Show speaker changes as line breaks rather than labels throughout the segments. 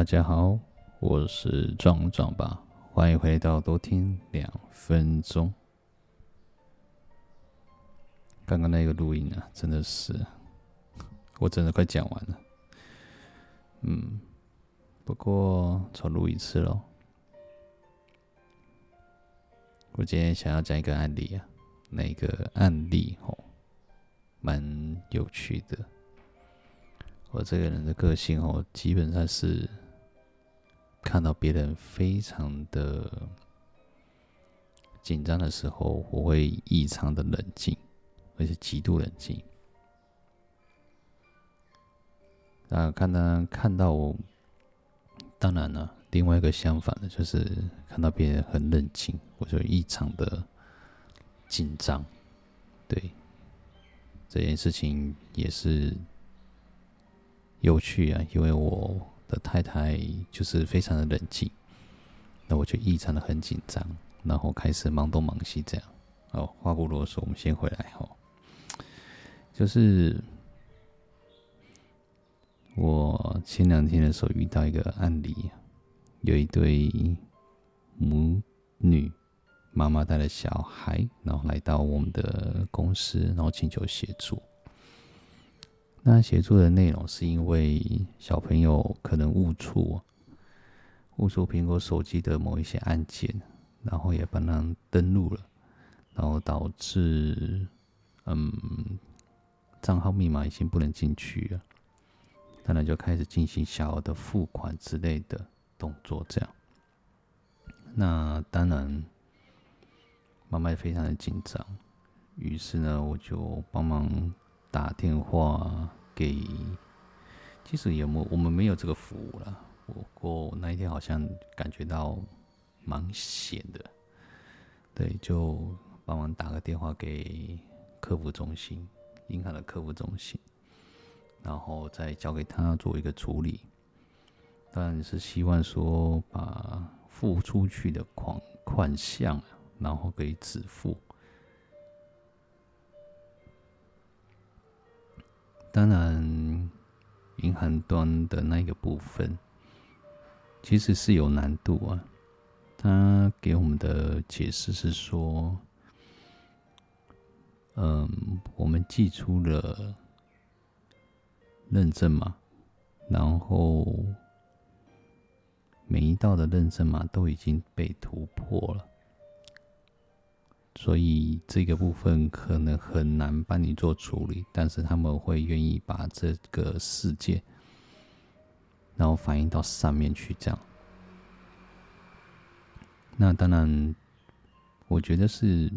大家好，我是壮壮吧，欢迎回到多听两分钟。刚刚那个录音啊，真的是，我真的快讲完了。嗯，不过重录一次喽。我今天想要讲一个案例啊，那个案例哦，蛮有趣的。我这个人的个性哦，基本上是看到别人非常的紧张的时候，我会异常的冷静，而且极度冷静。那看到看到我，当然了，另外一个相反的，就是看到别人很冷静，我就异常的紧张。对，这件事情也是。有趣啊，因为我的太太就是非常的冷静，那我就异常的很紧张，然后开始忙东忙西这样。哦，话不啰嗦，我们先回来哦。就是我前两天的时候遇到一个案例，有一对母女，妈妈带了小孩，然后来到我们的公司，然后请求协助。那协助的内容是因为小朋友可能误触误触苹果手机的某一些按键，然后也帮他登录了，然后导致嗯账号密码已经不能进去了，当然就开始进行小额的付款之类的动作，这样。那当然妈妈也非常的紧张，于是呢我就帮忙。打电话给，其实也没我们没有这个服务了。不过那一天好像感觉到蛮闲的，对，就帮忙打个电话给客服中心，银行的客服中心，然后再交给他做一个处理。当然是希望说把付出去的款款项，然后给止付。当然，银行端的那个部分其实是有难度啊。他给我们的解释是说，嗯，我们寄出了认证码，然后每一道的认证码都已经被突破了。所以这个部分可能很难帮你做处理，但是他们会愿意把这个事件，然后反映到上面去，这样。那当然，我觉得是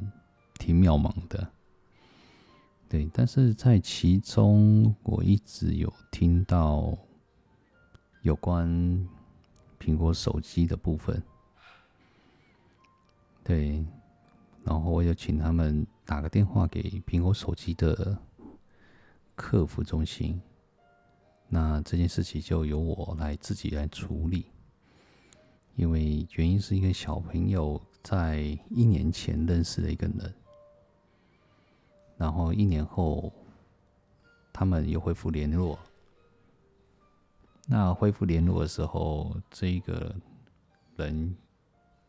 挺渺茫的，对。但是在其中，我一直有听到有关苹果手机的部分，对。然后我就请他们打个电话给苹果手机的客服中心，那这件事情就由我来自己来处理，因为原因是一个小朋友在一年前认识了一个人，然后一年后他们又恢复联络，那恢复联络的时候，这个人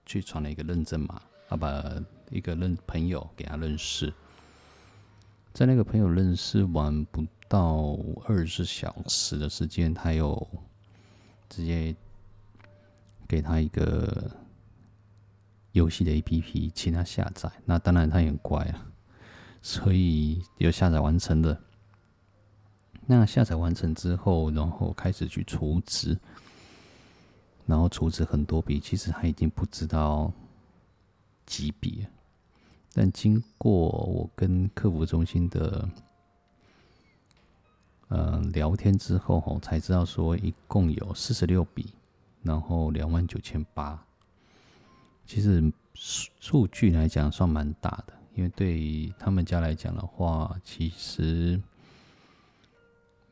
去传了一个认证码，他把。一个认朋友给他认识，在那个朋友认识完不到二十小时的时间，他又直接给他一个游戏的 APP，请他下载。那当然他也很乖啊，所以有下载完成的。那下载完成之后，然后开始去储值，然后储值很多笔，其实他已经不知道几笔。但经过我跟客服中心的呃聊天之后，吼才知道说一共有四十六笔，然后两万九千八。其实数数据来讲算蛮大的，因为对于他们家来讲的话，其实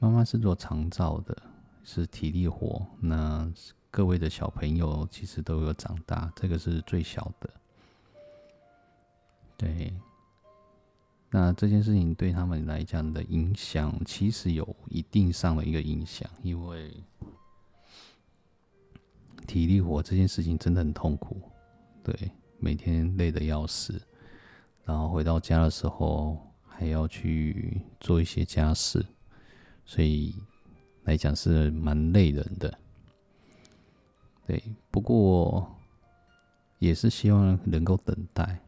妈妈是做长照的，是体力活。那各位的小朋友其实都有长大，这个是最小的。对，那这件事情对他们来讲的影响，其实有一定上的一个影响，因为体力活这件事情真的很痛苦，对，每天累得要死，然后回到家的时候还要去做一些家事，所以来讲是蛮累人的。对，不过也是希望能够等待。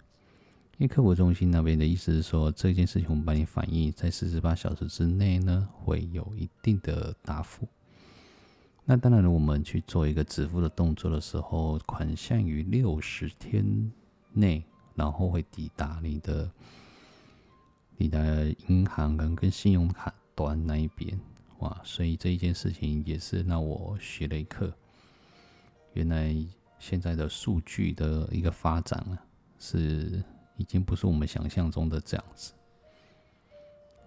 因为客服中心那边的意思是说，这件事情我们帮你反映，在四十八小时之内呢，会有一定的答复。那当然了，我们去做一个支付的动作的时候，款项于六十天内，然后会抵达你的你的银行跟跟信用卡端那一边。哇，所以这一件事情也是让我学了一课。原来现在的数据的一个发展啊，是。已经不是我们想象中的这样子。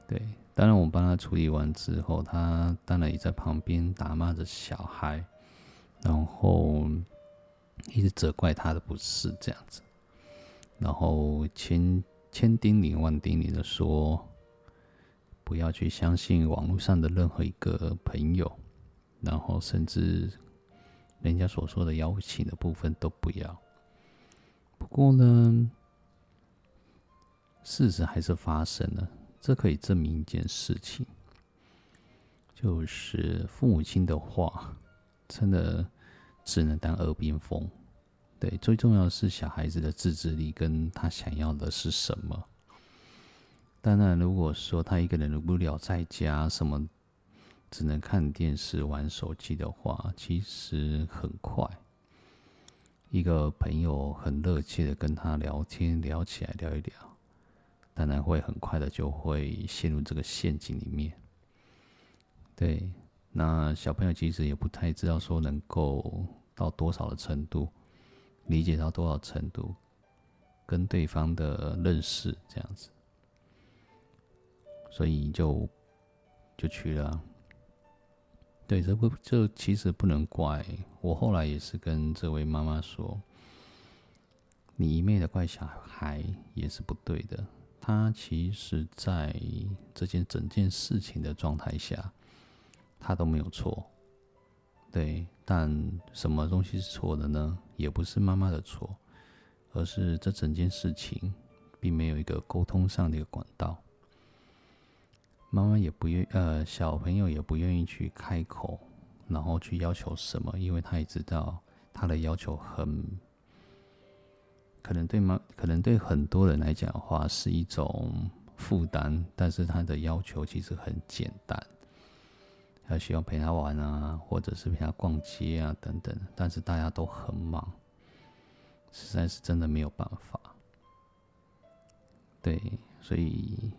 对，当然我帮他处理完之后，他当然也在旁边打骂着小孩，然后一直责怪他的不是这样子，然后千千叮咛万叮咛的说，不要去相信网络上的任何一个朋友，然后甚至人家所说的邀请的部分都不要。不过呢。事实还是发生了，这可以证明一件事情，就是父母亲的话真的只能当耳边风。对，最重要的是小孩子的自制力跟他想要的是什么。当然，如果说他一个人无聊在家，什么只能看电视、玩手机的话，其实很快，一个朋友很热切的跟他聊天，聊起来聊一聊。当然会很快的就会陷入这个陷阱里面。对，那小朋友其实也不太知道说能够到多少的程度，理解到多少程度，跟对方的认识这样子，所以就就去了。对，这不这其实不能怪我，后来也是跟这位妈妈说，你一昧的怪小孩也是不对的。他其实，在这件整件事情的状态下，他都没有错，对。但什么东西是错的呢？也不是妈妈的错，而是这整件事情并没有一个沟通上的一个管道。妈妈也不愿，呃，小朋友也不愿意去开口，然后去要求什么，因为他也知道他的要求很。可能对吗？可能对很多人来讲的话是一种负担，但是他的要求其实很简单，他需要陪他玩啊，或者是陪他逛街啊等等。但是大家都很忙，实在是真的没有办法。对，所以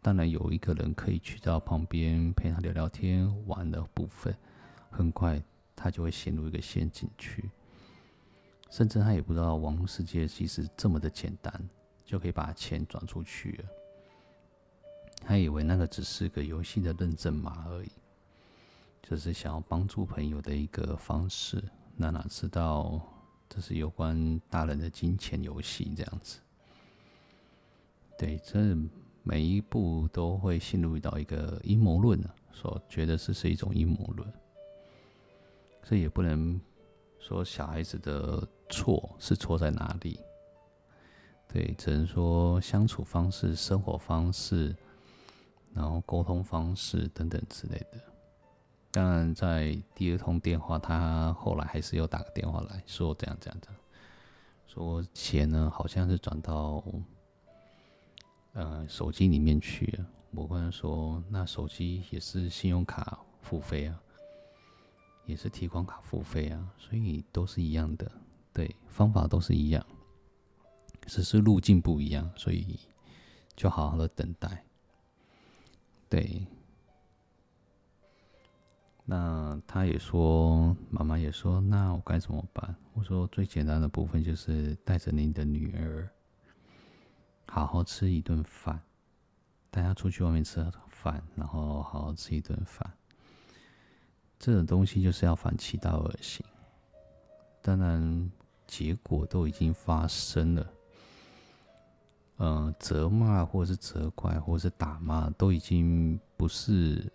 当然有一个人可以去到旁边陪他聊聊天、玩的部分，很快他就会陷入一个陷阱去。甚至他也不知道网络世界其实这么的简单，就可以把钱转出去了。他以为那个只是个游戏的认证码而已，就是想要帮助朋友的一个方式。那哪知道这是有关大人的金钱游戏这样子？对，这每一步都会陷入到一个阴谋论啊，所觉得这是一种阴谋论，这也不能。说小孩子的错是错在哪里？对，只能说相处方式、生活方式，然后沟通方式等等之类的。当然，在第二通电话，他后来还是又打个电话来说这样这样这样，说钱呢好像是转到呃手机里面去了。我跟他说，那手机也是信用卡付费啊。也是提款卡付费啊，所以都是一样的，对，方法都是一样，只是路径不一样，所以就好好的等待。对，那他也说，妈妈也说，那我该怎么办？我说最简单的部分就是带着您的女儿，好好吃一顿饭，带她出去外面吃饭，然后好好吃一顿饭。这种东西就是要反其道而行，当然结果都已经发生了。呃，责骂或者是责怪或者是打骂都已经不是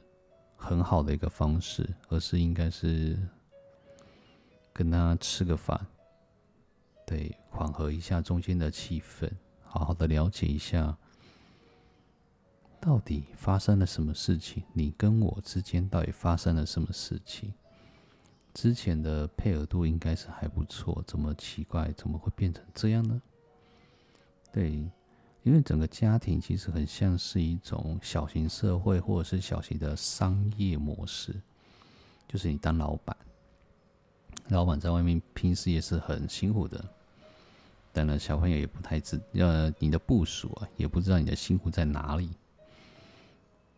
很好的一个方式，而是应该是跟他吃个饭，对，缓和一下中间的气氛，好好的了解一下，到底发生了什么事情？你跟我之间到底发生了什么事情？之前的配合度应该是还不错，怎么奇怪？怎么会变成这样呢？对，因为整个家庭其实很像是一种小型社会，或者是小型的商业模式，就是你当老板。老板在外面平时也是很辛苦的，当然，小朋友也不太知，呃，你的部署啊，也不知道你的辛苦在哪里，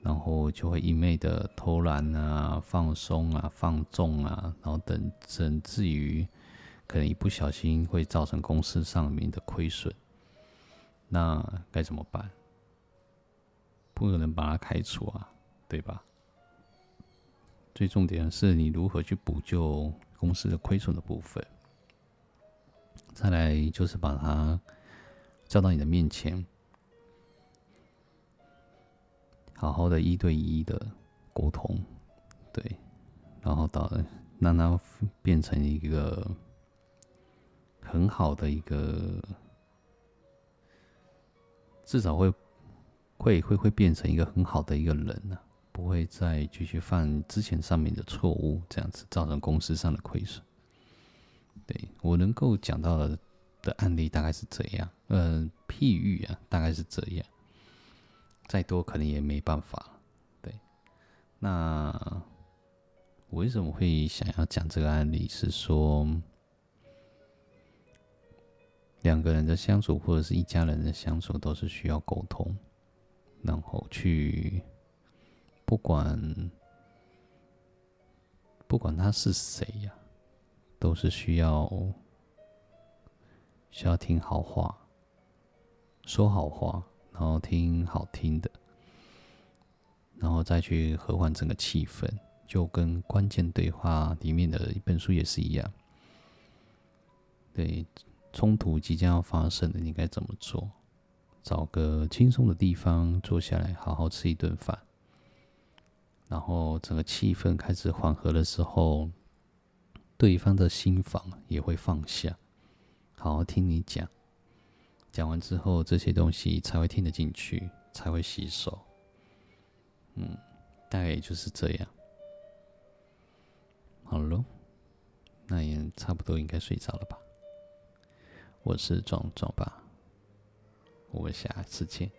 然后就会一昧的偷懒啊、放松啊、放纵啊，然后等甚至于可能一不小心会造成公司上面的亏损，那该怎么办？不可能把他开除啊，对吧？最重点是你如何去补救。公司的亏损的部分，再来就是把他叫到你的面前，好好的一对一的沟通，对，然后到让他变成一个很好的一个，至少会会会会变成一个很好的一个人呢、不会再继续犯之前上面的错误，这样子造成公司上的亏损。对，我能够讲到的的案例大概是这样，呃，譬喻啊，大概是这样。再多可能也没办法。对，那我为什么会想要讲这个案例？是说两个人的相处，或者是一家人的相处，都是需要沟通，然后去。不管不管他是谁呀，都是需要需要听好话，说好话，然后听好听的，然后再去和缓整个气氛，就跟关键对话里面的一本书也是一样。对，冲突即将要发生的，你该怎么做？找个轻松的地方坐下来，好好吃一顿饭。然后整个气氛开始缓和的时候，对方的心防也会放下，好好听你讲。讲完之后，这些东西才会听得进去，才会洗手。嗯，大概也就是这样。好喽，那也差不多应该睡着了吧？我是壮壮爸，我们下次见。